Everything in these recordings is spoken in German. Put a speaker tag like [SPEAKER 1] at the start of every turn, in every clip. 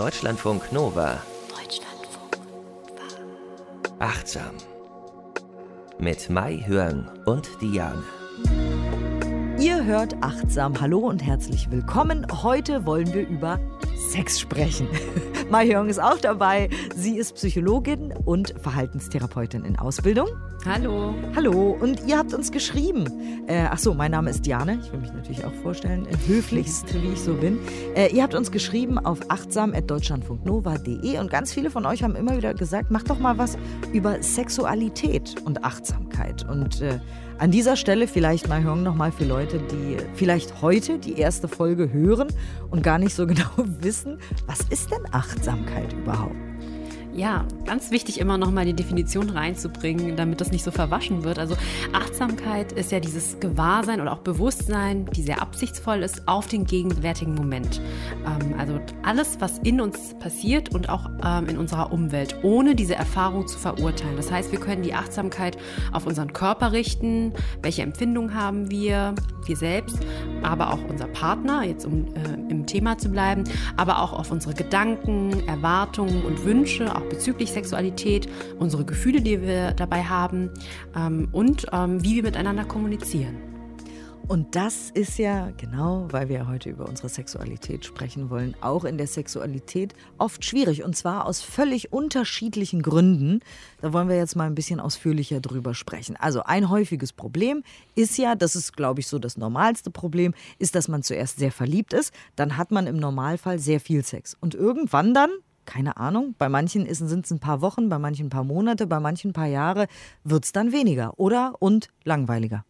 [SPEAKER 1] Deutschlandfunk Nova. Deutschlandfunk Nova. Achtsam. Mit Mai Hörn und Diane.
[SPEAKER 2] Ihr hört achtsam. Hallo und herzlich willkommen. Heute wollen wir über Sex sprechen. Mai Hyung ist auch dabei. Sie ist Psychologin und Verhaltenstherapeutin in Ausbildung.
[SPEAKER 3] Hallo.
[SPEAKER 2] Hallo. Und ihr habt uns geschrieben. Äh, ach so, mein Name ist Diane. Ich will mich natürlich auch vorstellen, äh, höflichst, wie ich so bin. Äh, ihr habt uns geschrieben auf achtsam.deutschlandfunknova.de und ganz viele von euch haben immer wieder gesagt, macht doch mal was über Sexualität und Achtsamkeit. Und äh, an dieser Stelle vielleicht mal hören nochmal für Leute, die vielleicht heute die erste Folge hören und gar nicht so genau wissen, was ist denn Achtsamkeit überhaupt?
[SPEAKER 3] Ja, ganz wichtig immer noch mal die Definition reinzubringen, damit das nicht so verwaschen wird. Also Achtsamkeit ist ja dieses Gewahrsein oder auch Bewusstsein, die sehr absichtsvoll ist auf den gegenwärtigen Moment. Ähm, also alles, was in uns passiert und auch ähm, in unserer Umwelt, ohne diese Erfahrung zu verurteilen. Das heißt, wir können die Achtsamkeit auf unseren Körper richten, welche Empfindungen haben wir, wir selbst, aber auch unser Partner, jetzt um äh, im Thema zu bleiben, aber auch auf unsere Gedanken, Erwartungen und Wünsche, auch bezüglich Sexualität, unsere Gefühle, die wir dabei haben ähm, und ähm, wie wir miteinander kommunizieren.
[SPEAKER 2] Und das ist ja genau, weil wir heute über unsere Sexualität sprechen wollen, auch in der Sexualität oft schwierig. Und zwar aus völlig unterschiedlichen Gründen. Da wollen wir jetzt mal ein bisschen ausführlicher drüber sprechen. Also ein häufiges Problem ist ja, das ist, glaube ich, so das normalste Problem, ist, dass man zuerst sehr verliebt ist. Dann hat man im Normalfall sehr viel Sex. Und irgendwann dann, keine Ahnung, bei manchen sind es ein paar Wochen, bei manchen ein paar Monate, bei manchen ein paar Jahre, wird es dann weniger oder und langweiliger.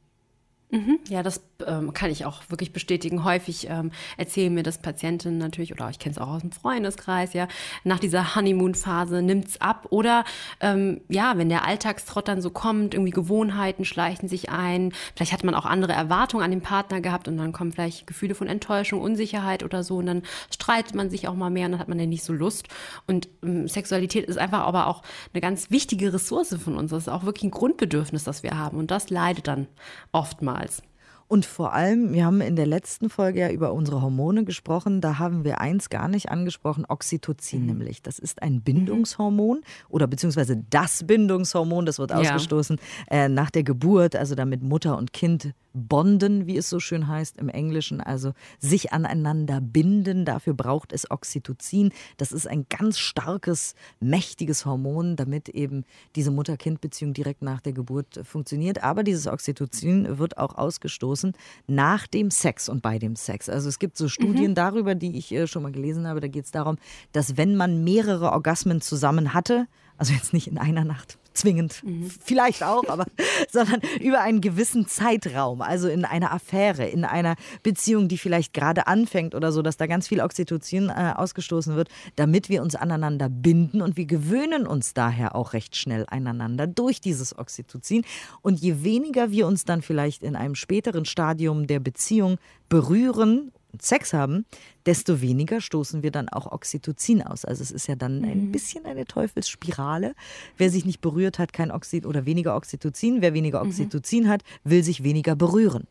[SPEAKER 3] Mhm. Ja, das ähm, kann ich auch wirklich bestätigen. Häufig ähm, erzählen mir das Patientinnen natürlich, oder ich kenne es auch aus dem Freundeskreis, ja, nach dieser Honeymoon-Phase nimmt es ab. Oder ähm, ja, wenn der Alltagstrott dann so kommt, irgendwie Gewohnheiten schleichen sich ein, vielleicht hat man auch andere Erwartungen an den Partner gehabt und dann kommen vielleicht Gefühle von Enttäuschung, Unsicherheit oder so und dann streitet man sich auch mal mehr und dann hat man ja nicht so Lust. Und ähm, Sexualität ist einfach aber auch eine ganz wichtige Ressource von uns. Das ist auch wirklich ein Grundbedürfnis, das wir haben und das leidet dann oftmals.
[SPEAKER 2] Und vor allem, wir haben in der letzten Folge ja über unsere Hormone gesprochen. Da haben wir eins gar nicht angesprochen, Oxytocin mhm. nämlich. Das ist ein Bindungshormon oder beziehungsweise das Bindungshormon, das wird ausgestoßen ja. äh, nach der Geburt, also damit Mutter und Kind bonden, wie es so schön heißt im Englischen, also sich aneinander binden. Dafür braucht es Oxytocin. Das ist ein ganz starkes, mächtiges Hormon, damit eben diese Mutter-Kind-Beziehung direkt nach der Geburt funktioniert. Aber dieses Oxytocin wird auch ausgestoßen nach dem Sex und bei dem Sex. Also es gibt so Studien mhm. darüber, die ich äh, schon mal gelesen habe. Da geht es darum, dass wenn man mehrere Orgasmen zusammen hatte, also jetzt nicht in einer Nacht, zwingend, mhm. vielleicht auch, aber sondern über einen gewissen Zeitraum, also in einer Affäre, in einer Beziehung, die vielleicht gerade anfängt oder so, dass da ganz viel Oxytocin äh, ausgestoßen wird, damit wir uns aneinander binden und wir gewöhnen uns daher auch recht schnell einander durch dieses Oxytocin und je weniger wir uns dann vielleicht in einem späteren Stadium der Beziehung berühren Sex haben, desto weniger stoßen wir dann auch Oxytocin aus. Also es ist ja dann ein mhm. bisschen eine Teufelsspirale. Wer sich nicht berührt, hat kein Oxy oder weniger Oxytocin. Wer weniger mhm. Oxytocin mhm. hat, will sich weniger berühren.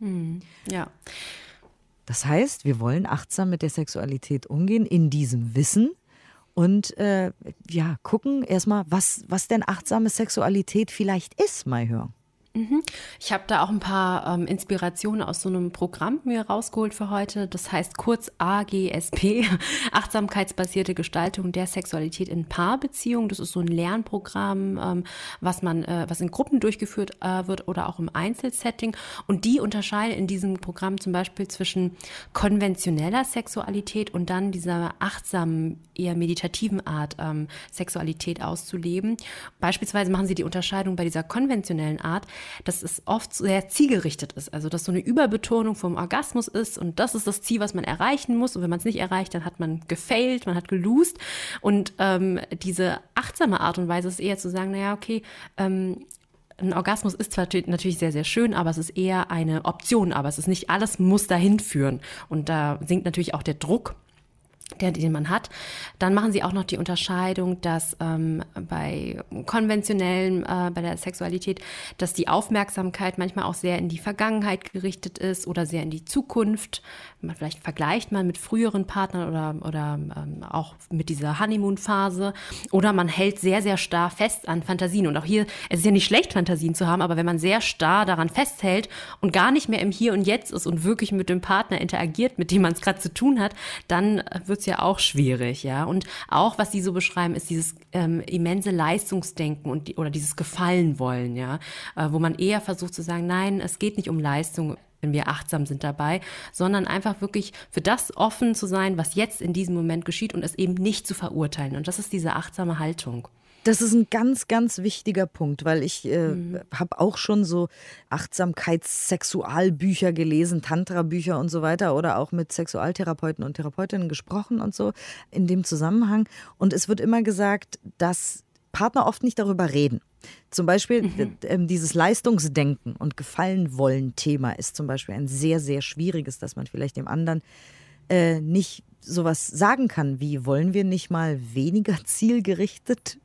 [SPEAKER 3] Mhm. Ja.
[SPEAKER 2] Das heißt, wir wollen achtsam mit der Sexualität umgehen, in diesem Wissen und äh, ja, gucken erstmal, was, was denn achtsame Sexualität vielleicht ist, mal hören.
[SPEAKER 3] Mhm. Ich habe da auch ein paar ähm, Inspirationen aus so einem Programm mir rausgeholt für heute. Das heißt kurz AGSP, Achtsamkeitsbasierte Gestaltung der Sexualität in Paarbeziehungen. Das ist so ein Lernprogramm, ähm, was man, äh, was in Gruppen durchgeführt äh, wird oder auch im Einzelsetting. Und die unterscheiden in diesem Programm zum Beispiel zwischen konventioneller Sexualität und dann dieser achtsamen, eher meditativen Art, ähm, Sexualität auszuleben. Beispielsweise machen sie die Unterscheidung bei dieser konventionellen Art dass es oft sehr zielgerichtet ist. Also, dass so eine Überbetonung vom Orgasmus ist und das ist das Ziel, was man erreichen muss. Und wenn man es nicht erreicht, dann hat man gefailt, man hat gelost. Und ähm, diese achtsame Art und Weise ist eher zu sagen, naja, okay, ähm, ein Orgasmus ist zwar natürlich sehr, sehr schön, aber es ist eher eine Option, aber es ist nicht alles muss dahin führen. Und da sinkt natürlich auch der Druck der, den man hat. Dann machen sie auch noch die Unterscheidung, dass ähm, bei konventionellen, äh, bei der Sexualität, dass die Aufmerksamkeit manchmal auch sehr in die Vergangenheit gerichtet ist oder sehr in die Zukunft. Man vielleicht vergleicht man mit früheren Partnern oder, oder ähm, auch mit dieser Honeymoon-Phase. Oder man hält sehr, sehr starr fest an Fantasien. Und auch hier, es ist ja nicht schlecht, Fantasien zu haben, aber wenn man sehr starr daran festhält und gar nicht mehr im Hier und Jetzt ist und wirklich mit dem Partner interagiert, mit dem man es gerade zu tun hat, dann wird es ja auch schwierig, ja. Und auch, was Sie so beschreiben, ist dieses ähm, immense Leistungsdenken und die, oder dieses Gefallenwollen, ja, äh, wo man eher versucht zu sagen, nein, es geht nicht um Leistung, wenn wir achtsam sind dabei, sondern einfach wirklich für das offen zu sein, was jetzt in diesem Moment geschieht und es eben nicht zu verurteilen. Und das ist diese achtsame Haltung.
[SPEAKER 2] Das ist ein ganz, ganz wichtiger Punkt, weil ich äh, mhm. habe auch schon so Achtsamkeits-Sexualbücher gelesen, Tantra-Bücher und so weiter oder auch mit Sexualtherapeuten und Therapeutinnen gesprochen und so in dem Zusammenhang. Und es wird immer gesagt, dass Partner oft nicht darüber reden. Zum Beispiel mhm. äh, dieses Leistungsdenken und Gefallenwollen-Thema ist zum Beispiel ein sehr, sehr schwieriges, dass man vielleicht dem anderen äh, nicht sowas sagen kann, wie wollen wir nicht mal weniger zielgerichtet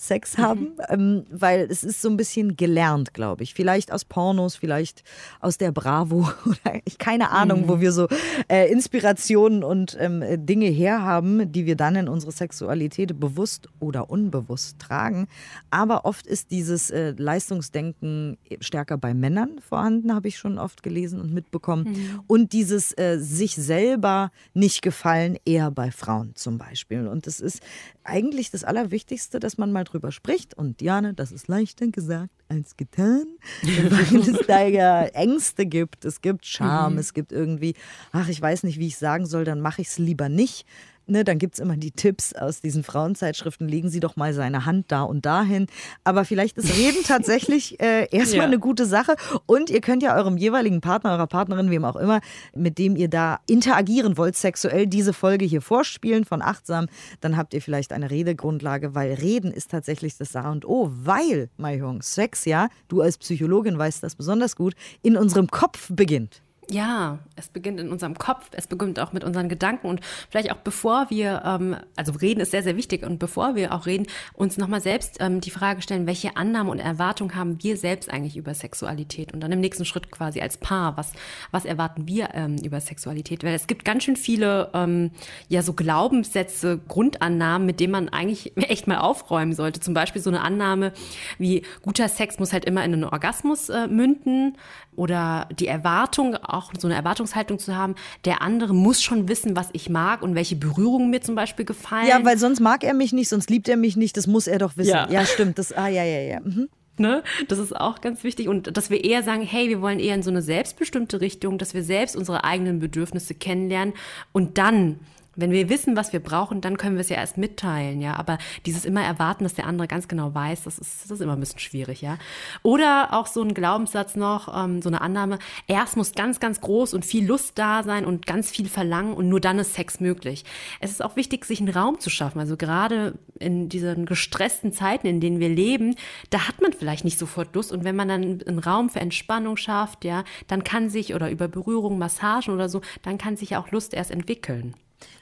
[SPEAKER 2] Sex haben, mhm. ähm, weil es ist so ein bisschen gelernt, glaube ich. Vielleicht aus Pornos, vielleicht aus der Bravo oder ich keine Ahnung, mhm. wo wir so äh, Inspirationen und ähm, Dinge herhaben, die wir dann in unsere Sexualität bewusst oder unbewusst tragen. Aber oft ist dieses äh, Leistungsdenken stärker bei Männern vorhanden, habe ich schon oft gelesen und mitbekommen. Mhm. Und dieses äh, sich selber nicht gefallen eher bei Frauen zum Beispiel. Und das ist eigentlich das Allerwichtigste, dass man mal drüber spricht. Und Diane, das ist leichter gesagt als getan, weil es da ja Ängste gibt. Es gibt Scham, mhm. es gibt irgendwie, ach, ich weiß nicht, wie ich sagen soll, dann mache ich es lieber nicht ne, dann gibt es immer die Tipps aus diesen Frauenzeitschriften, legen Sie doch mal seine Hand da und dahin. Aber vielleicht ist Reden tatsächlich äh, erstmal ja. eine gute Sache. Und ihr könnt ja eurem jeweiligen Partner, eurer Partnerin, wem auch immer, mit dem ihr da interagieren wollt, sexuell diese Folge hier vorspielen von Achtsam. Dann habt ihr vielleicht eine Redegrundlage, weil Reden ist tatsächlich das A und O, weil, Mahjong, Sex ja, du als Psychologin weißt das besonders gut, in unserem Kopf beginnt.
[SPEAKER 3] Ja, es beginnt in unserem Kopf, es beginnt auch mit unseren Gedanken und vielleicht auch bevor wir, ähm, also reden ist sehr, sehr wichtig und bevor wir auch reden, uns nochmal selbst ähm, die Frage stellen, welche Annahmen und Erwartungen haben wir selbst eigentlich über Sexualität und dann im nächsten Schritt quasi als Paar, was, was erwarten wir ähm, über Sexualität? Weil es gibt ganz schön viele, ähm, ja, so Glaubenssätze, Grundannahmen, mit denen man eigentlich echt mal aufräumen sollte. Zum Beispiel so eine Annahme wie guter Sex muss halt immer in einen Orgasmus äh, münden oder die Erwartung auch so eine Erwartungshaltung zu haben, der andere muss schon wissen, was ich mag und welche Berührungen mir zum Beispiel gefallen.
[SPEAKER 2] Ja, weil sonst mag er mich nicht, sonst liebt er mich nicht, das muss er doch wissen. Ja, ja stimmt. Das, ah, ja, ja, ja. Mhm.
[SPEAKER 3] Ne? Das ist auch ganz wichtig. Und dass wir eher sagen, hey, wir wollen eher in so eine selbstbestimmte Richtung, dass wir selbst unsere eigenen Bedürfnisse kennenlernen und dann wenn wir wissen, was wir brauchen, dann können wir es ja erst mitteilen, ja. Aber dieses immer erwarten, dass der andere ganz genau weiß, das ist, das ist immer ein bisschen schwierig, ja. Oder auch so ein Glaubenssatz noch, ähm, so eine Annahme, erst muss ganz, ganz groß und viel Lust da sein und ganz viel verlangen und nur dann ist Sex möglich. Es ist auch wichtig, sich einen Raum zu schaffen. Also gerade in diesen gestressten Zeiten, in denen wir leben, da hat man vielleicht nicht sofort Lust. Und wenn man dann einen Raum für Entspannung schafft, ja, dann kann sich oder über Berührung, Massagen oder so, dann kann sich ja auch Lust erst entwickeln.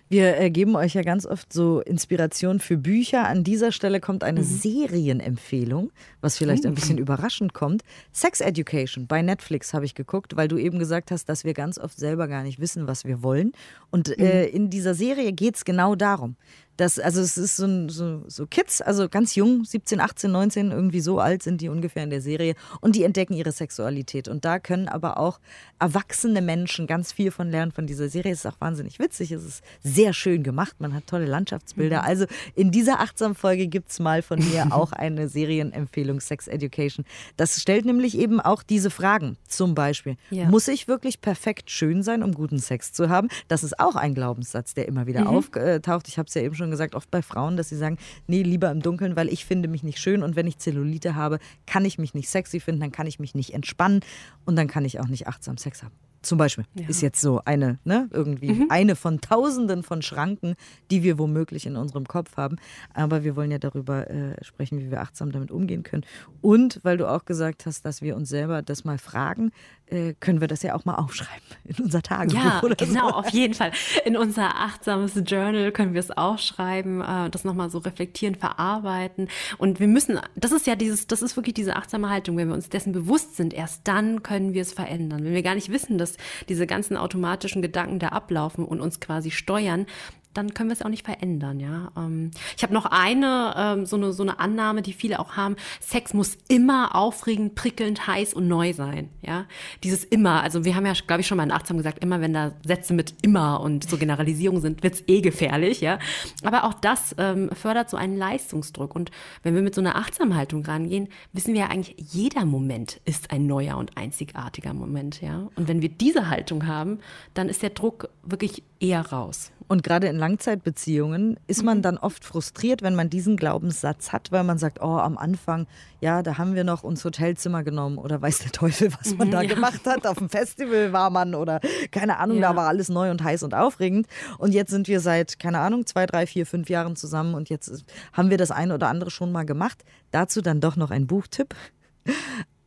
[SPEAKER 2] Wir äh, geben euch ja ganz oft so Inspiration für Bücher. An dieser Stelle kommt eine mhm. Serienempfehlung, was vielleicht ein bisschen überraschend kommt. Sex Education bei Netflix habe ich geguckt, weil du eben gesagt hast, dass wir ganz oft selber gar nicht wissen, was wir wollen. Und äh, mhm. in dieser Serie geht es genau darum. Das, also es ist so, so, so Kids, also ganz jung, 17, 18, 19, irgendwie so alt sind die ungefähr in der Serie und die entdecken ihre Sexualität. Und da können aber auch erwachsene Menschen ganz viel von lernen von dieser Serie. Es ist auch wahnsinnig witzig, es ist sehr schön gemacht, man hat tolle Landschaftsbilder. Mhm. Also in dieser Achtsam-Folge gibt es mal von mir auch eine Serienempfehlung, Sex Education. Das stellt nämlich eben auch diese Fragen. Zum Beispiel, ja. muss ich wirklich perfekt schön sein, um guten Sex zu haben? Das ist auch ein Glaubenssatz, der immer wieder mhm. auftaucht. Ich habe es ja eben schon schon gesagt, oft bei Frauen, dass sie sagen, nee, lieber im Dunkeln, weil ich finde mich nicht schön und wenn ich Zellulite habe, kann ich mich nicht sexy finden, dann kann ich mich nicht entspannen und dann kann ich auch nicht achtsam Sex haben. Zum Beispiel ja. ist jetzt so eine, ne, irgendwie mhm. eine von tausenden von Schranken, die wir womöglich in unserem Kopf haben. Aber wir wollen ja darüber äh, sprechen, wie wir achtsam damit umgehen können. Und weil du auch gesagt hast, dass wir uns selber das mal fragen, äh, können wir das ja auch mal aufschreiben in unser Tagebuch.
[SPEAKER 3] Ja, genau, so. auf jeden Fall. In unser achtsames Journal können wir es aufschreiben, äh, das nochmal so reflektieren, verarbeiten. Und wir müssen, das ist ja dieses, das ist wirklich diese achtsame Haltung. Wenn wir uns dessen bewusst sind, erst dann können wir es verändern. Wenn wir gar nicht wissen, dass diese ganzen automatischen Gedanken da ablaufen und uns quasi steuern, dann können wir es auch nicht verändern, ja. Ähm, ich habe noch eine, ähm, so eine, so eine Annahme, die viele auch haben. Sex muss immer aufregend, prickelnd, heiß und neu sein, ja. Dieses immer, also wir haben ja, glaube ich, schon mal in Achtsam gesagt, immer wenn da Sätze mit immer und so Generalisierung sind, wird's eh gefährlich, ja. Aber auch das ähm, fördert so einen Leistungsdruck. Und wenn wir mit so einer Achtsamhaltung rangehen, wissen wir ja eigentlich, jeder Moment ist ein neuer und einzigartiger Moment, ja. Und wenn wir diese Haltung haben, dann ist der Druck wirklich eher raus.
[SPEAKER 2] Und gerade in Langzeitbeziehungen ist man mhm. dann oft frustriert, wenn man diesen Glaubenssatz hat, weil man sagt, oh, am Anfang, ja, da haben wir noch uns Hotelzimmer genommen oder weiß der Teufel, was man mhm, da ja. gemacht hat. Auf dem Festival war man oder keine Ahnung, ja. da war alles neu und heiß und aufregend. Und jetzt sind wir seit, keine Ahnung, zwei, drei, vier, fünf Jahren zusammen und jetzt haben wir das eine oder andere schon mal gemacht. Dazu dann doch noch ein Buchtipp.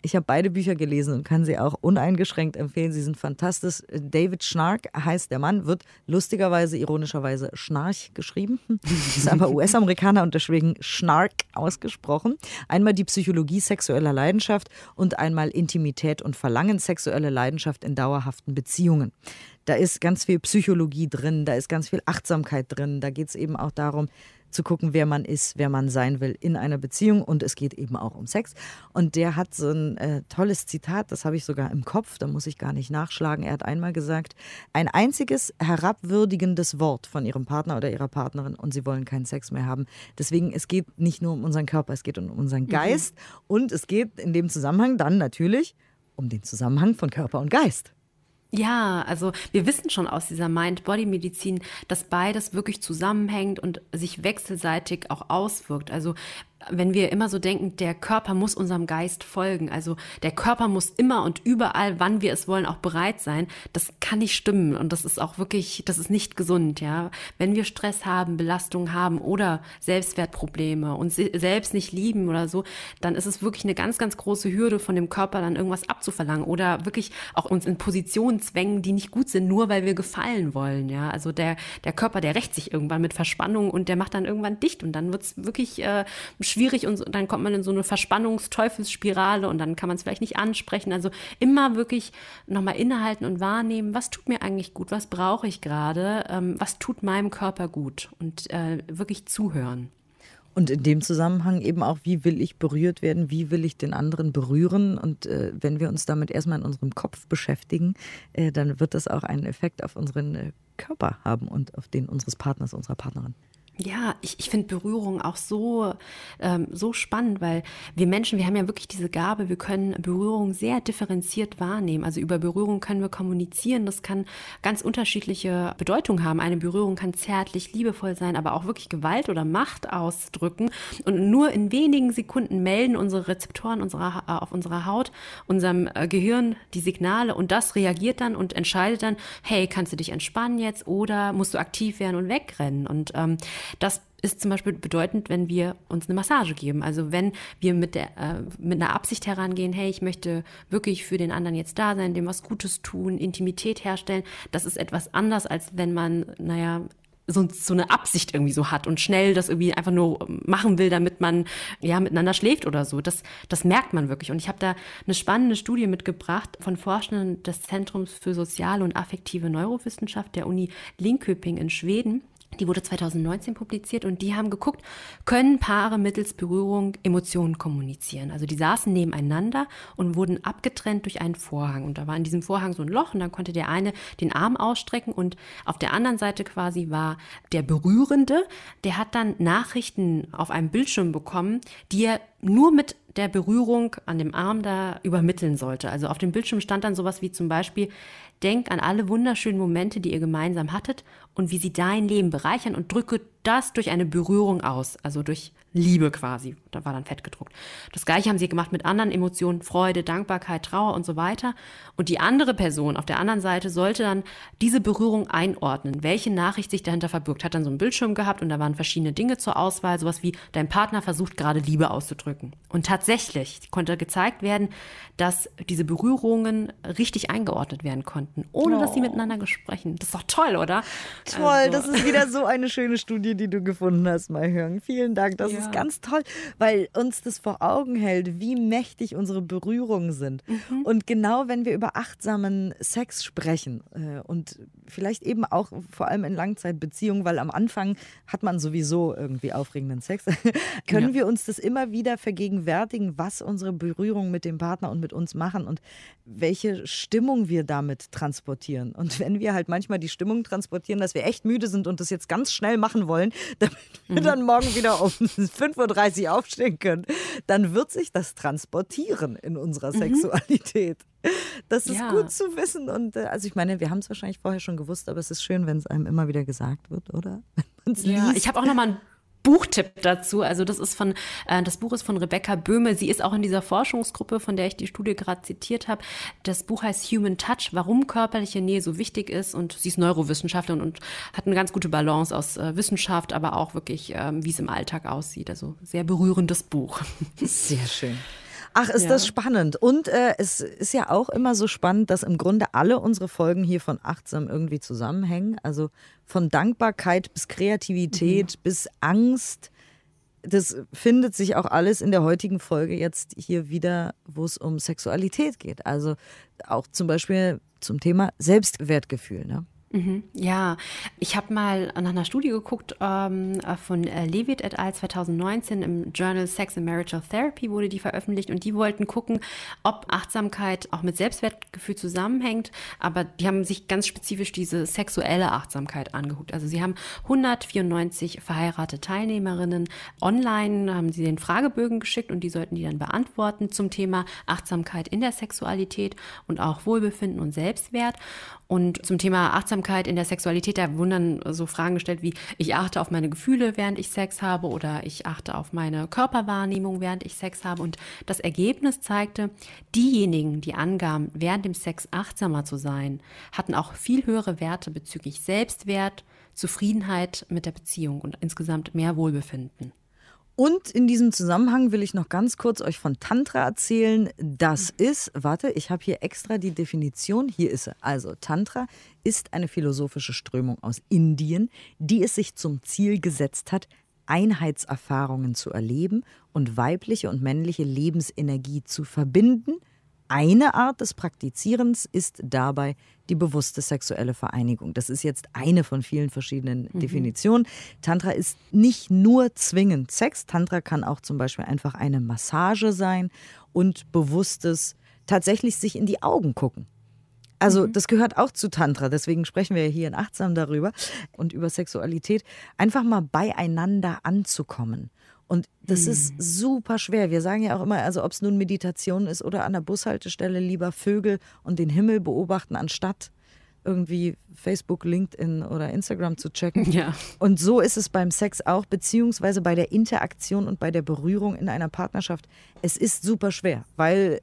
[SPEAKER 2] Ich habe beide Bücher gelesen und kann sie auch uneingeschränkt empfehlen. Sie sind fantastisch. David Schnark heißt der Mann, wird lustigerweise, ironischerweise Schnarch geschrieben. Ist aber US-Amerikaner und deswegen Schnark ausgesprochen. Einmal die Psychologie sexueller Leidenschaft und einmal Intimität und Verlangen sexuelle Leidenschaft in dauerhaften Beziehungen. Da ist ganz viel Psychologie drin, da ist ganz viel Achtsamkeit drin. Da geht es eben auch darum, zu gucken, wer man ist, wer man sein will in einer Beziehung. Und es geht eben auch um Sex. Und der hat so ein äh, tolles Zitat, das habe ich sogar im Kopf, da muss ich gar nicht nachschlagen. Er hat einmal gesagt, ein einziges herabwürdigendes Wort von ihrem Partner oder ihrer Partnerin und sie wollen keinen Sex mehr haben. Deswegen, es geht nicht nur um unseren Körper, es geht um unseren mhm. Geist. Mhm. Und es geht in dem Zusammenhang dann natürlich um den Zusammenhang von Körper und Geist.
[SPEAKER 3] Ja, also wir wissen schon aus dieser Mind-Body-Medizin, dass beides wirklich zusammenhängt und sich wechselseitig auch auswirkt. Also wenn wir immer so denken, der Körper muss unserem Geist folgen, also der Körper muss immer und überall, wann wir es wollen, auch bereit sein, das kann nicht stimmen und das ist auch wirklich, das ist nicht gesund, ja. Wenn wir Stress haben, Belastung haben oder Selbstwertprobleme und selbst nicht lieben oder so, dann ist es wirklich eine ganz, ganz große Hürde von dem Körper dann irgendwas abzuverlangen oder wirklich auch uns in Positionen zwängen, die nicht gut sind, nur weil wir gefallen wollen, ja. Also der, der Körper, der rächt sich irgendwann mit Verspannung und der macht dann irgendwann dicht und dann wird es wirklich äh, schwierig und dann kommt man in so eine Verspannungsteufelsspirale und dann kann man es vielleicht nicht ansprechen. Also immer wirklich nochmal innehalten und wahrnehmen, was tut mir eigentlich gut, was brauche ich gerade, ähm, was tut meinem Körper gut und äh, wirklich zuhören.
[SPEAKER 2] Und in dem Zusammenhang eben auch, wie will ich berührt werden, wie will ich den anderen berühren. Und äh, wenn wir uns damit erstmal in unserem Kopf beschäftigen, äh, dann wird das auch einen Effekt auf unseren äh, Körper haben und auf den unseres Partners, unserer Partnerin.
[SPEAKER 3] Ja, ich, ich finde Berührung auch so, ähm, so spannend, weil wir Menschen, wir haben ja wirklich diese Gabe, wir können Berührung sehr differenziert wahrnehmen. Also über Berührung können wir kommunizieren. Das kann ganz unterschiedliche Bedeutung haben. Eine Berührung kann zärtlich, liebevoll sein, aber auch wirklich Gewalt oder Macht ausdrücken. Und nur in wenigen Sekunden melden unsere Rezeptoren unserer, äh, auf unserer Haut, unserem äh, Gehirn die Signale und das reagiert dann und entscheidet dann, hey, kannst du dich entspannen jetzt oder musst du aktiv werden und wegrennen? Und ähm, das ist zum Beispiel bedeutend, wenn wir uns eine Massage geben. Also wenn wir mit, der, äh, mit einer Absicht herangehen, hey, ich möchte wirklich für den anderen jetzt da sein, dem was Gutes tun, Intimität herstellen, das ist etwas anders, als wenn man, naja, so, so eine Absicht irgendwie so hat und schnell das irgendwie einfach nur machen will, damit man ja miteinander schläft oder so. Das, das merkt man wirklich. Und ich habe da eine spannende Studie mitgebracht von Forschenden des Zentrums für soziale und affektive Neurowissenschaft der Uni Linköping in Schweden. Die wurde 2019 publiziert und die haben geguckt, können Paare mittels Berührung Emotionen kommunizieren. Also die saßen nebeneinander und wurden abgetrennt durch einen Vorhang. Und da war in diesem Vorhang so ein Loch und dann konnte der eine den Arm ausstrecken und auf der anderen Seite quasi war der Berührende, der hat dann Nachrichten auf einem Bildschirm bekommen, die er nur mit der Berührung an dem Arm da übermitteln sollte. Also auf dem Bildschirm stand dann sowas wie zum Beispiel, denk an alle wunderschönen Momente, die ihr gemeinsam hattet und wie sie dein Leben bereichern und drücke das durch eine Berührung aus, also durch Liebe quasi. Da war dann fett gedruckt. Das gleiche haben sie gemacht mit anderen Emotionen, Freude, Dankbarkeit, Trauer und so weiter. Und die andere Person auf der anderen Seite sollte dann diese Berührung einordnen, welche Nachricht sich dahinter verbirgt. Hat dann so einen Bildschirm gehabt und da waren verschiedene Dinge zur Auswahl, sowas wie dein Partner versucht gerade Liebe auszudrücken. Und tatsächlich konnte gezeigt werden, dass diese Berührungen richtig eingeordnet werden konnten, ohne oh. dass sie oh. miteinander gesprochen. Das ist doch toll, oder?
[SPEAKER 2] Toll, also. das ist wieder so eine schöne Studie, die du gefunden hast, Mai Vielen Dank. Das ja ist ganz toll, weil uns das vor Augen hält, wie mächtig unsere Berührungen sind. Mhm. Und genau wenn wir über achtsamen Sex sprechen äh, und vielleicht eben auch vor allem in Langzeitbeziehungen, weil am Anfang hat man sowieso irgendwie aufregenden Sex, können ja. wir uns das immer wieder vergegenwärtigen, was unsere Berührungen mit dem Partner und mit uns machen und welche Stimmung wir damit transportieren. Und wenn wir halt manchmal die Stimmung transportieren, dass wir echt müde sind und das jetzt ganz schnell machen wollen, damit wir mhm. dann morgen wieder um 5.30 Uhr aufstehen können, dann wird sich das transportieren in unserer mhm. Sexualität. Das ist ja. gut zu wissen. Und äh, also ich meine, wir haben es wahrscheinlich vorher schon gewusst, aber es ist schön, wenn es einem immer wieder gesagt wird, oder?
[SPEAKER 3] ja, liest. ich habe auch noch mal ein Buchtipp dazu. Also das ist von, äh, das Buch ist von Rebecca Böhme. Sie ist auch in dieser Forschungsgruppe, von der ich die Studie gerade zitiert habe. Das Buch heißt Human Touch, warum körperliche Nähe so wichtig ist. Und sie ist Neurowissenschaftlerin und hat eine ganz gute Balance aus äh, Wissenschaft, aber auch wirklich, ähm, wie es im Alltag aussieht. Also sehr berührendes Buch.
[SPEAKER 2] Sehr schön. Ach, ist ja. das spannend. Und äh, es ist ja auch immer so spannend, dass im Grunde alle unsere Folgen hier von achtsam irgendwie zusammenhängen. Also von Dankbarkeit bis Kreativität mhm. bis Angst. Das findet sich auch alles in der heutigen Folge jetzt hier wieder, wo es um Sexualität geht. Also auch zum Beispiel zum Thema Selbstwertgefühl. Ne?
[SPEAKER 3] Mhm, ja, ich habe mal nach einer Studie geguckt ähm, von äh, Levitt et al. 2019 im Journal Sex and Marital Therapy wurde die veröffentlicht und die wollten gucken, ob Achtsamkeit auch mit Selbstwertgefühl zusammenhängt, aber die haben sich ganz spezifisch diese sexuelle Achtsamkeit angeguckt. Also sie haben 194 verheiratete Teilnehmerinnen online, haben sie den Fragebögen geschickt und die sollten die dann beantworten zum Thema Achtsamkeit in der Sexualität und auch Wohlbefinden und Selbstwert. Und zum Thema Achtsamkeit in der Sexualität, da wurden dann so Fragen gestellt wie, ich achte auf meine Gefühle, während ich Sex habe oder ich achte auf meine Körperwahrnehmung, während ich Sex habe. Und das Ergebnis zeigte, diejenigen, die angaben, während dem Sex achtsamer zu sein, hatten auch viel höhere Werte bezüglich Selbstwert, Zufriedenheit mit der Beziehung und insgesamt mehr Wohlbefinden.
[SPEAKER 2] Und in diesem Zusammenhang will ich noch ganz kurz euch von Tantra erzählen. Das ist, warte, ich habe hier extra die Definition. Hier ist sie. Also Tantra ist eine philosophische Strömung aus Indien, die es sich zum Ziel gesetzt hat, Einheitserfahrungen zu erleben und weibliche und männliche Lebensenergie zu verbinden – eine Art des Praktizierens ist dabei die bewusste sexuelle Vereinigung. Das ist jetzt eine von vielen verschiedenen mhm. Definitionen. Tantra ist nicht nur zwingend Sex. Tantra kann auch zum Beispiel einfach eine Massage sein und bewusstes tatsächlich sich in die Augen gucken. Also mhm. das gehört auch zu Tantra, deswegen sprechen wir hier in Achtsam darüber und über Sexualität, einfach mal beieinander anzukommen und das mhm. ist super schwer. Wir sagen ja auch immer, also ob es nun Meditation ist oder an der Bushaltestelle lieber Vögel und den Himmel beobachten, anstatt irgendwie Facebook, LinkedIn oder Instagram zu checken.
[SPEAKER 3] Ja.
[SPEAKER 2] Und so ist es beim Sex auch, beziehungsweise bei der Interaktion und bei der Berührung in einer Partnerschaft. Es ist super schwer, weil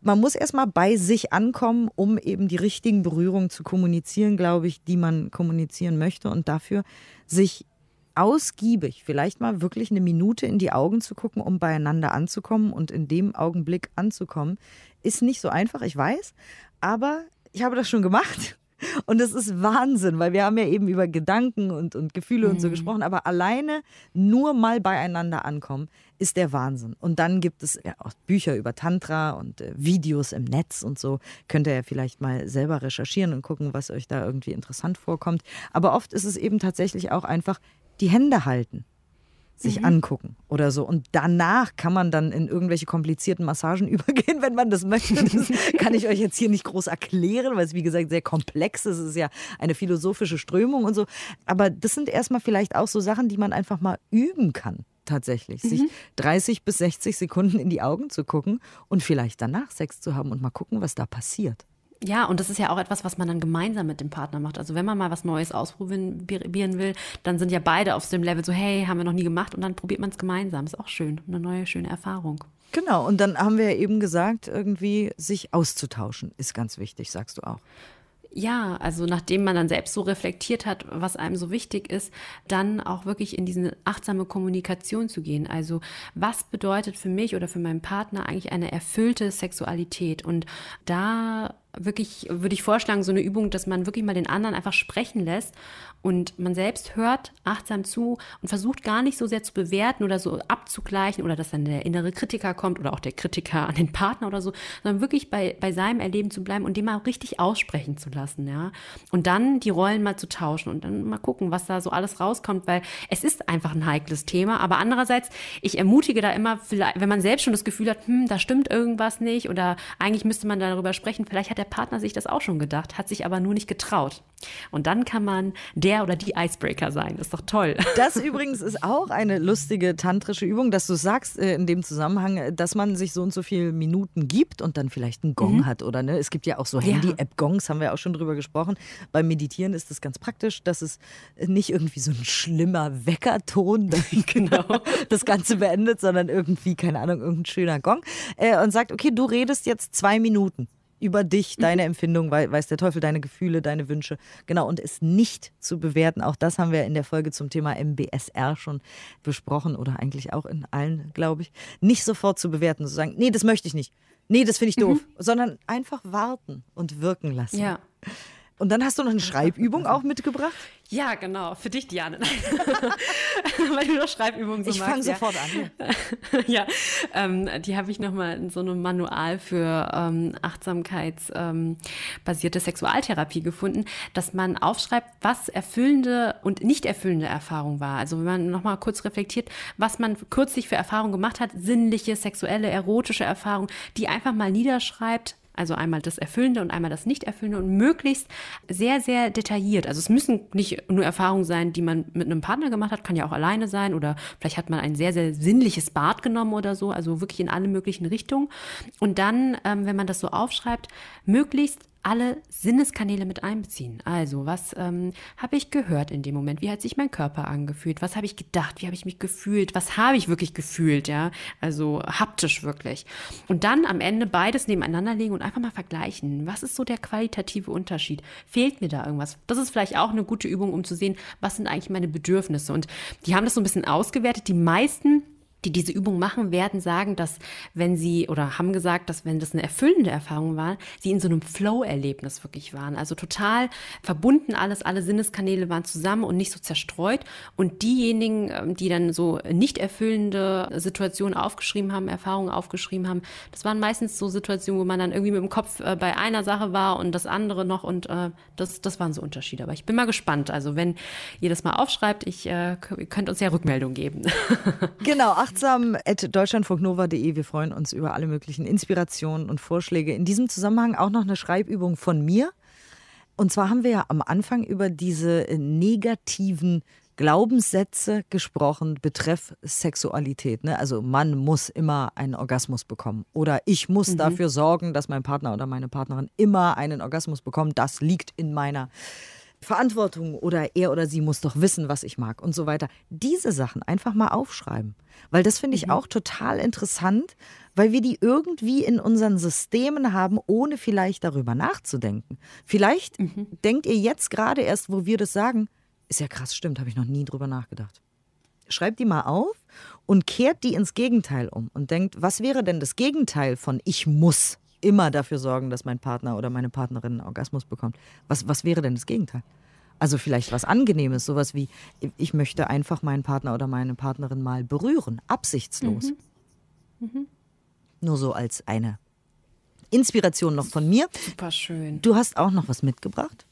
[SPEAKER 2] man muss erstmal bei sich ankommen, um eben die richtigen Berührungen zu kommunizieren, glaube ich, die man kommunizieren möchte und dafür sich ausgiebig, vielleicht mal wirklich eine Minute in die Augen zu gucken, um beieinander anzukommen und in dem Augenblick anzukommen, ist nicht so einfach, ich weiß, aber ich habe das schon gemacht. Und es ist Wahnsinn, weil wir haben ja eben über Gedanken und, und Gefühle mhm. und so mhm. gesprochen, aber alleine nur mal beieinander ankommen, ist der Wahnsinn. Und dann gibt es ja auch Bücher über Tantra und äh, Videos im Netz und so. Könnt ihr ja vielleicht mal selber recherchieren und gucken, was euch da irgendwie interessant vorkommt. Aber oft ist es eben tatsächlich auch einfach die Hände halten, sich mhm. angucken oder so. Und danach kann man dann in irgendwelche komplizierten Massagen übergehen, wenn man das möchte. Das kann ich euch jetzt hier nicht groß erklären, weil es wie gesagt sehr komplex ist. Es ist ja eine philosophische Strömung und so. Aber das sind erstmal vielleicht auch so Sachen, die man einfach mal üben kann tatsächlich, mhm. sich 30 bis 60 Sekunden in die Augen zu gucken und vielleicht danach Sex zu haben und mal gucken, was da passiert.
[SPEAKER 3] Ja, und das ist ja auch etwas, was man dann gemeinsam mit dem Partner macht. Also wenn man mal was Neues ausprobieren will, dann sind ja beide auf dem Level so, hey, haben wir noch nie gemacht und dann probiert man es gemeinsam. Ist auch schön, eine neue, schöne Erfahrung.
[SPEAKER 2] Genau, und dann haben wir ja eben gesagt, irgendwie sich auszutauschen ist ganz wichtig, sagst du auch.
[SPEAKER 3] Ja, also nachdem man dann selbst so reflektiert hat, was einem so wichtig ist, dann auch wirklich in diese achtsame Kommunikation zu gehen. Also was bedeutet für mich oder für meinen Partner eigentlich eine erfüllte Sexualität? Und da wirklich, würde ich vorschlagen, so eine Übung, dass man wirklich mal den anderen einfach sprechen lässt und man selbst hört achtsam zu und versucht gar nicht so sehr zu bewerten oder so abzugleichen oder dass dann der innere Kritiker kommt oder auch der Kritiker an den Partner oder so, sondern wirklich bei, bei seinem Erleben zu bleiben und dem mal richtig aussprechen zu lassen, ja. Und dann die Rollen mal zu tauschen und dann mal gucken, was da so alles rauskommt, weil es ist einfach ein heikles Thema. Aber andererseits, ich ermutige da immer, wenn man selbst schon das Gefühl hat, hm, da stimmt irgendwas nicht oder eigentlich müsste man darüber sprechen, vielleicht hat der Partner sich das auch schon gedacht, hat sich aber nur nicht getraut. Und dann kann man der oder die Icebreaker sein. Ist doch toll.
[SPEAKER 2] Das übrigens ist auch eine lustige tantrische Übung, dass du sagst äh, in dem Zusammenhang, dass man sich so und so viele Minuten gibt und dann vielleicht einen Gong mhm. hat oder ne? Es gibt ja auch so Handy-App-Gongs, haben wir auch schon drüber gesprochen. Beim Meditieren ist das ganz praktisch, dass es nicht irgendwie so ein schlimmer Weckerton genau. das Ganze beendet, sondern irgendwie, keine Ahnung, irgendein schöner Gong. Äh, und sagt, okay, du redest jetzt zwei Minuten über dich, deine mhm. Empfindung, weiß der Teufel, deine Gefühle, deine Wünsche. Genau, und es nicht zu bewerten. Auch das haben wir in der Folge zum Thema MBSR schon besprochen oder eigentlich auch in allen, glaube ich. Nicht sofort zu bewerten, zu sagen, nee, das möchte ich nicht. Nee, das finde ich doof. Mhm. Sondern einfach warten und wirken lassen.
[SPEAKER 3] Ja.
[SPEAKER 2] Und dann hast du noch eine Schreibübung auch mitgebracht?
[SPEAKER 3] Ja, genau. Für dich, Diane. Weil du noch Schreibübungen so
[SPEAKER 2] Ich fange sofort an.
[SPEAKER 3] ja, ähm, die habe ich nochmal in so einem Manual für ähm, achtsamkeitsbasierte ähm, Sexualtherapie gefunden, dass man aufschreibt, was erfüllende und nicht erfüllende Erfahrung war. Also wenn man nochmal kurz reflektiert, was man kürzlich für Erfahrungen gemacht hat, sinnliche, sexuelle, erotische Erfahrungen, die einfach mal niederschreibt, also einmal das Erfüllende und einmal das Nicht-Erfüllende und möglichst sehr, sehr detailliert. Also es müssen nicht nur Erfahrungen sein, die man mit einem Partner gemacht hat, kann ja auch alleine sein oder vielleicht hat man ein sehr, sehr sinnliches Bad genommen oder so, also wirklich in alle möglichen Richtungen. Und dann, ähm, wenn man das so aufschreibt, möglichst alle Sinneskanäle mit einbeziehen. Also, was ähm, habe ich gehört in dem Moment? Wie hat sich mein Körper angefühlt? Was habe ich gedacht? Wie habe ich mich gefühlt? Was habe ich wirklich gefühlt? Ja, also haptisch wirklich. Und dann am Ende beides nebeneinander legen und einfach mal vergleichen. Was ist so der qualitative Unterschied? Fehlt mir da irgendwas? Das ist vielleicht auch eine gute Übung, um zu sehen, was sind eigentlich meine Bedürfnisse. Und die haben das so ein bisschen ausgewertet. Die meisten die diese Übung machen, werden sagen, dass wenn sie oder haben gesagt, dass wenn das eine erfüllende Erfahrung war, sie in so einem Flow-Erlebnis wirklich waren. Also total verbunden alles, alle Sinneskanäle waren zusammen und nicht so zerstreut. Und diejenigen, ähm, die dann so nicht erfüllende Situationen aufgeschrieben haben, Erfahrungen aufgeschrieben haben, das waren meistens so Situationen, wo man dann irgendwie mit dem Kopf äh, bei einer Sache war und das andere noch und äh, das, das waren so Unterschiede. Aber ich bin mal gespannt. Also wenn ihr das mal aufschreibt, ich äh, könnt uns ja Rückmeldung geben.
[SPEAKER 2] Genau, deutschlandfunknova.de. Wir freuen uns über alle möglichen Inspirationen und Vorschläge. In diesem Zusammenhang auch noch eine Schreibübung von mir. Und zwar haben wir ja am Anfang über diese negativen Glaubenssätze gesprochen betreff Sexualität. Ne? Also man muss immer einen Orgasmus bekommen. Oder ich muss mhm. dafür sorgen, dass mein Partner oder meine Partnerin immer einen Orgasmus bekommt. Das liegt in meiner Verantwortung oder er oder sie muss doch wissen, was ich mag und so weiter. Diese Sachen einfach mal aufschreiben. Weil das finde ich mhm. auch total interessant, weil wir die irgendwie in unseren Systemen haben, ohne vielleicht darüber nachzudenken. Vielleicht mhm. denkt ihr jetzt gerade erst, wo wir das sagen, ist ja krass, stimmt, habe ich noch nie drüber nachgedacht. Schreibt die mal auf und kehrt die ins Gegenteil um und denkt, was wäre denn das Gegenteil von ich muss? Immer dafür sorgen, dass mein Partner oder meine Partnerin einen Orgasmus bekommt. Was, was wäre denn das Gegenteil? Also vielleicht was Angenehmes, sowas wie, ich möchte einfach meinen Partner oder meine Partnerin mal berühren, absichtslos. Mhm. Mhm. Nur so als eine Inspiration noch von mir.
[SPEAKER 3] Super schön.
[SPEAKER 2] Du hast auch noch was mitgebracht?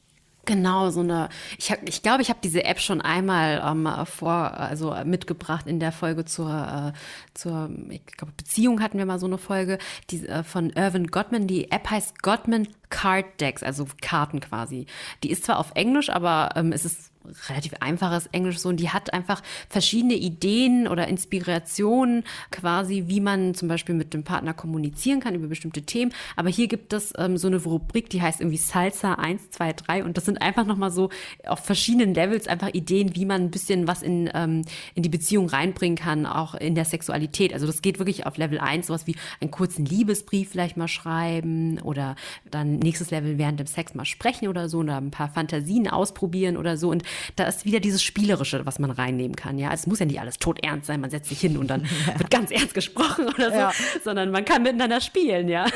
[SPEAKER 3] Genau, so eine, ich, hab, ich glaube, ich habe diese App schon einmal ähm, vor, also mitgebracht in der Folge zur, äh, zur ich glaube, Beziehung hatten wir mal so eine Folge die, äh, von Irvin Gottman. Die App heißt Gottman Card Decks, also Karten quasi. Die ist zwar auf Englisch, aber ähm, es ist relativ einfaches Englisch so und die hat einfach verschiedene Ideen oder Inspirationen quasi, wie man zum Beispiel mit dem Partner kommunizieren kann über bestimmte Themen. Aber hier gibt es ähm, so eine Rubrik, die heißt irgendwie Salsa 1, 2, 3 und das sind einfach nochmal so auf verschiedenen Levels einfach Ideen, wie man ein bisschen was in, ähm, in die Beziehung reinbringen kann, auch in der Sexualität. Also das geht wirklich auf Level 1, sowas wie einen kurzen Liebesbrief vielleicht mal schreiben oder dann nächstes Level während dem Sex mal sprechen oder so oder ein paar Fantasien ausprobieren oder so und da ist wieder dieses Spielerische, was man reinnehmen kann. Ja, also es muss ja nicht alles todernst sein, man setzt sich hin und dann ja. wird ganz ernst gesprochen oder so, ja. sondern man kann miteinander spielen, ja.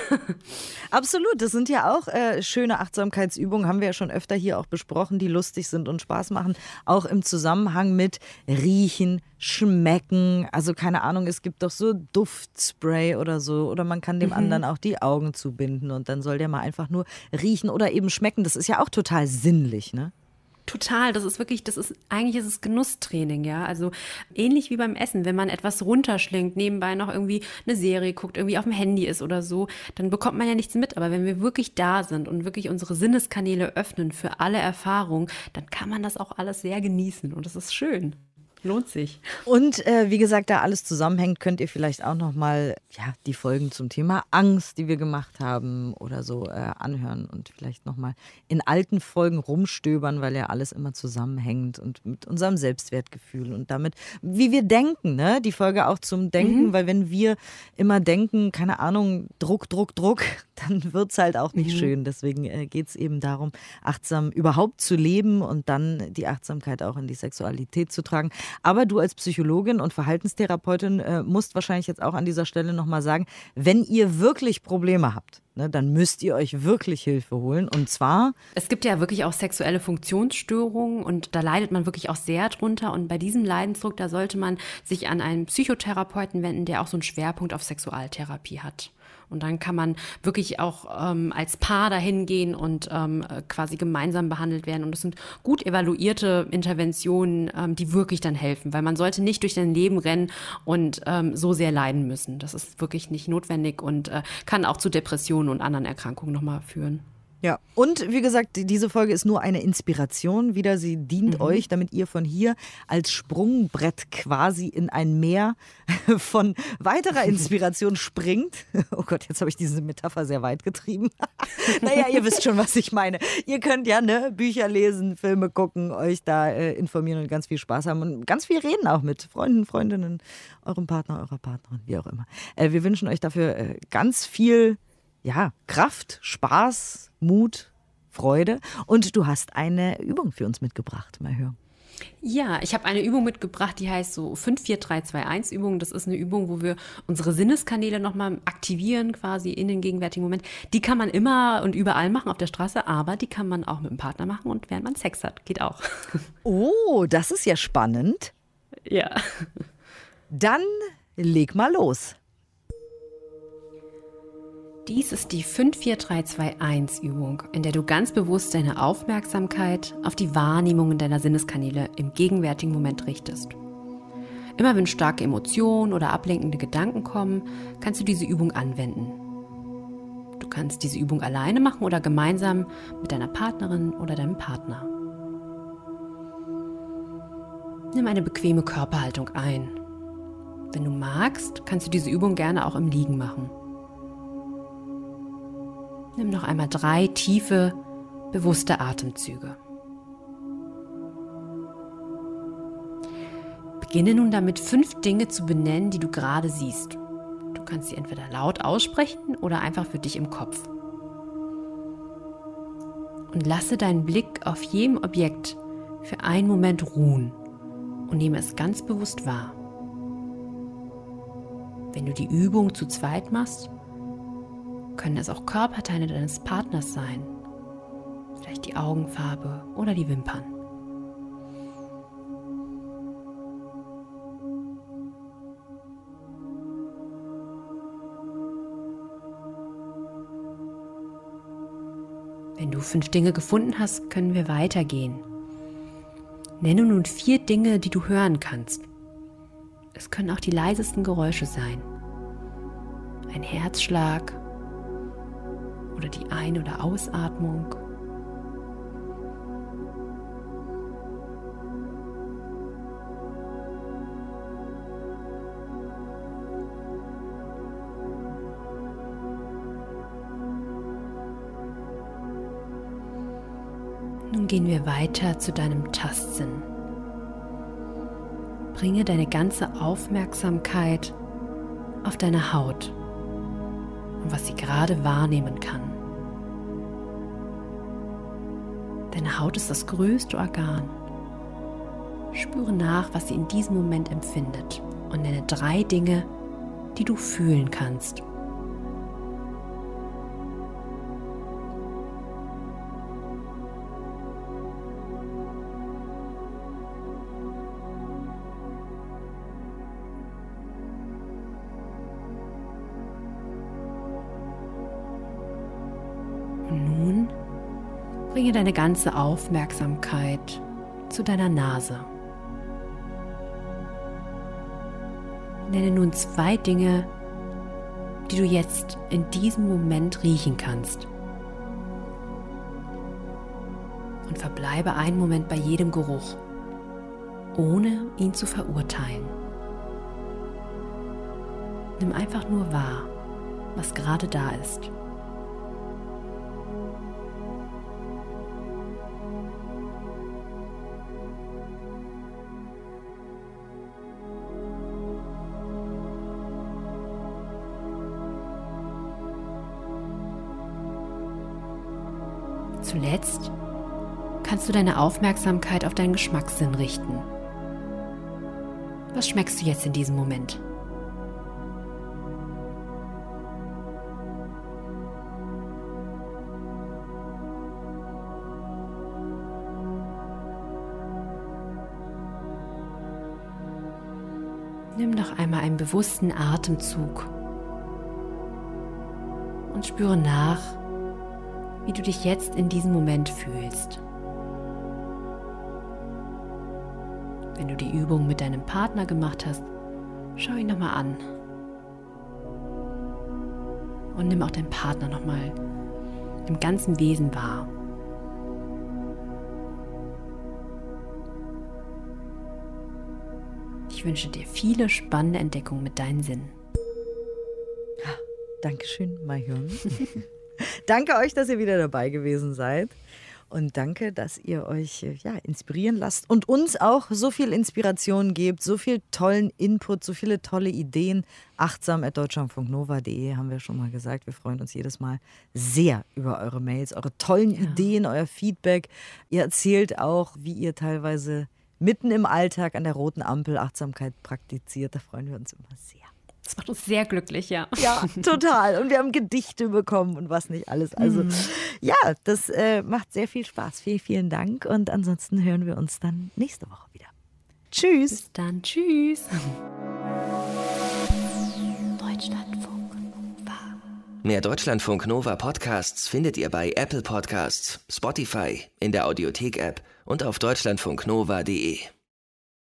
[SPEAKER 2] Absolut, das sind ja auch äh, schöne Achtsamkeitsübungen, haben wir ja schon öfter hier auch besprochen, die lustig sind und Spaß machen, auch im Zusammenhang mit Riechen, Schmecken, also keine Ahnung, es gibt doch so Duftspray oder so, oder man kann dem mhm. anderen auch die Augen zubinden und dann soll der mal einfach nur riechen oder eben schmecken. Das ist ja auch total sinnlich, ne?
[SPEAKER 3] Total, das ist wirklich, das ist, eigentlich ist es Genusstraining, ja. Also ähnlich wie beim Essen, wenn man etwas runterschlingt, nebenbei noch irgendwie eine Serie guckt, irgendwie auf dem Handy ist oder so, dann bekommt man ja nichts mit. Aber wenn wir wirklich da sind und wirklich unsere Sinneskanäle öffnen für alle Erfahrungen, dann kann man das auch alles sehr genießen und das ist schön. Lohnt sich.
[SPEAKER 2] Und äh, wie gesagt, da alles zusammenhängt, könnt ihr vielleicht auch nochmal ja, die Folgen zum Thema Angst, die wir gemacht haben oder so äh, anhören und vielleicht nochmal in alten Folgen rumstöbern, weil ja alles immer zusammenhängt und mit unserem Selbstwertgefühl und damit, wie wir denken, ne? Die Folge auch zum Denken, mhm. weil wenn wir immer denken, keine Ahnung, Druck, Druck, Druck, dann wird es halt auch nicht mhm. schön. Deswegen äh, geht es eben darum, achtsam überhaupt zu leben und dann die Achtsamkeit auch in die Sexualität zu tragen. Aber du als Psychologin und Verhaltenstherapeutin äh, musst wahrscheinlich jetzt auch an dieser Stelle nochmal sagen, wenn ihr wirklich Probleme habt, ne, dann müsst ihr euch wirklich Hilfe holen. Und zwar.
[SPEAKER 3] Es gibt ja wirklich auch sexuelle Funktionsstörungen und da leidet man wirklich auch sehr drunter. Und bei diesem Leidensdruck, da sollte man sich an einen Psychotherapeuten wenden, der auch so einen Schwerpunkt auf Sexualtherapie hat. Und dann kann man wirklich auch ähm, als Paar dahin gehen und ähm, quasi gemeinsam behandelt werden. Und das sind gut evaluierte Interventionen, ähm, die wirklich dann helfen, weil man sollte nicht durch sein Leben rennen und ähm, so sehr leiden müssen. Das ist wirklich nicht notwendig und äh, kann auch zu Depressionen und anderen Erkrankungen nochmal führen.
[SPEAKER 2] Ja, und wie gesagt, diese Folge ist nur eine Inspiration. Wieder, sie dient mhm. euch, damit ihr von hier als Sprungbrett quasi in ein Meer von weiterer Inspiration springt. Oh Gott, jetzt habe ich diese Metapher sehr weit getrieben. naja, ihr wisst schon, was ich meine. Ihr könnt ja ne, Bücher lesen, Filme gucken, euch da äh, informieren und ganz viel Spaß haben und ganz viel reden auch mit Freunden, Freundinnen, eurem Partner, eurer Partnerin, wie auch immer. Äh, wir wünschen euch dafür äh, ganz viel ja, Kraft, Spaß, Mut, Freude. Und du hast eine Übung für uns mitgebracht, mal hören.
[SPEAKER 3] Ja, ich habe eine Übung mitgebracht, die heißt so 54321 Übung. Das ist eine Übung, wo wir unsere Sinneskanäle nochmal aktivieren, quasi in den gegenwärtigen Moment. Die kann man immer und überall machen auf der Straße, aber die kann man auch mit dem Partner machen und während man Sex hat. Geht auch.
[SPEAKER 2] Oh, das ist ja spannend.
[SPEAKER 3] Ja.
[SPEAKER 2] Dann leg mal los.
[SPEAKER 3] Dies ist die 54321-Übung, in der du ganz bewusst deine Aufmerksamkeit auf die Wahrnehmungen deiner Sinneskanäle im gegenwärtigen Moment richtest. Immer wenn starke Emotionen oder ablenkende Gedanken kommen, kannst du diese Übung anwenden. Du kannst diese Übung alleine machen oder gemeinsam mit deiner Partnerin oder deinem Partner. Nimm eine bequeme Körperhaltung ein. Wenn du magst, kannst du diese Übung gerne auch im Liegen machen. Nimm noch einmal drei tiefe, bewusste Atemzüge. Beginne nun damit, fünf Dinge zu benennen, die du gerade siehst. Du kannst sie entweder laut aussprechen oder einfach für dich im Kopf. Und lasse deinen Blick auf jedem Objekt für einen Moment ruhen und nehme es ganz bewusst wahr. Wenn du die Übung zu zweit machst, können es auch Körperteile deines Partners sein, vielleicht die Augenfarbe oder die Wimpern. Wenn du fünf Dinge gefunden hast, können wir weitergehen. Nenne nun vier Dinge, die du hören kannst. Es können auch die leisesten Geräusche sein. Ein Herzschlag oder die Ein- oder Ausatmung. Nun gehen wir weiter zu deinem Tastsinn. Bringe deine ganze Aufmerksamkeit auf deine Haut und was sie gerade wahrnehmen kann. Deine Haut ist das größte Organ. Spüre nach, was sie in diesem Moment empfindet und nenne drei Dinge, die du fühlen kannst. Bringe deine ganze Aufmerksamkeit zu deiner Nase. Nenne nun zwei Dinge, die du jetzt in diesem Moment riechen kannst. Und verbleibe einen Moment bei jedem Geruch, ohne ihn zu verurteilen. Nimm einfach nur wahr, was gerade da ist. Zuletzt kannst du deine Aufmerksamkeit auf deinen Geschmackssinn richten. Was schmeckst du jetzt in diesem Moment? Nimm noch einmal einen bewussten Atemzug und spüre nach, wie du dich jetzt in diesem Moment fühlst. Wenn du die Übung mit deinem Partner gemacht hast, schau ihn nochmal an. Und nimm auch deinen Partner nochmal im ganzen Wesen wahr. Ich wünsche dir viele spannende Entdeckungen mit deinen Sinnen.
[SPEAKER 2] Dankeschön, Mahirn. danke euch, dass ihr wieder dabei gewesen seid. Und danke, dass ihr euch äh, ja, inspirieren lasst und uns auch so viel Inspiration gebt, so viel tollen Input, so viele tolle Ideen. Achtsam at deutschlandfunknova.de haben wir schon mal gesagt. Wir freuen uns jedes Mal sehr über eure Mails, eure tollen ja. Ideen, euer Feedback. Ihr erzählt auch, wie ihr teilweise mitten im Alltag an der roten Ampel Achtsamkeit praktiziert. Da freuen wir uns immer sehr.
[SPEAKER 3] Das macht uns sehr glücklich, ja.
[SPEAKER 2] Ja, total. Und wir haben Gedichte bekommen und was nicht alles. Also mhm. ja, das äh, macht sehr viel Spaß. Vielen, vielen Dank. Und ansonsten hören wir uns dann nächste Woche wieder. Tschüss.
[SPEAKER 3] Bis dann. Tschüss. Deutschlandfunk
[SPEAKER 1] Nova. Mehr Deutschlandfunk Nova Podcasts findet ihr bei Apple Podcasts, Spotify, in der Audiothek-App und auf deutschlandfunknova.de.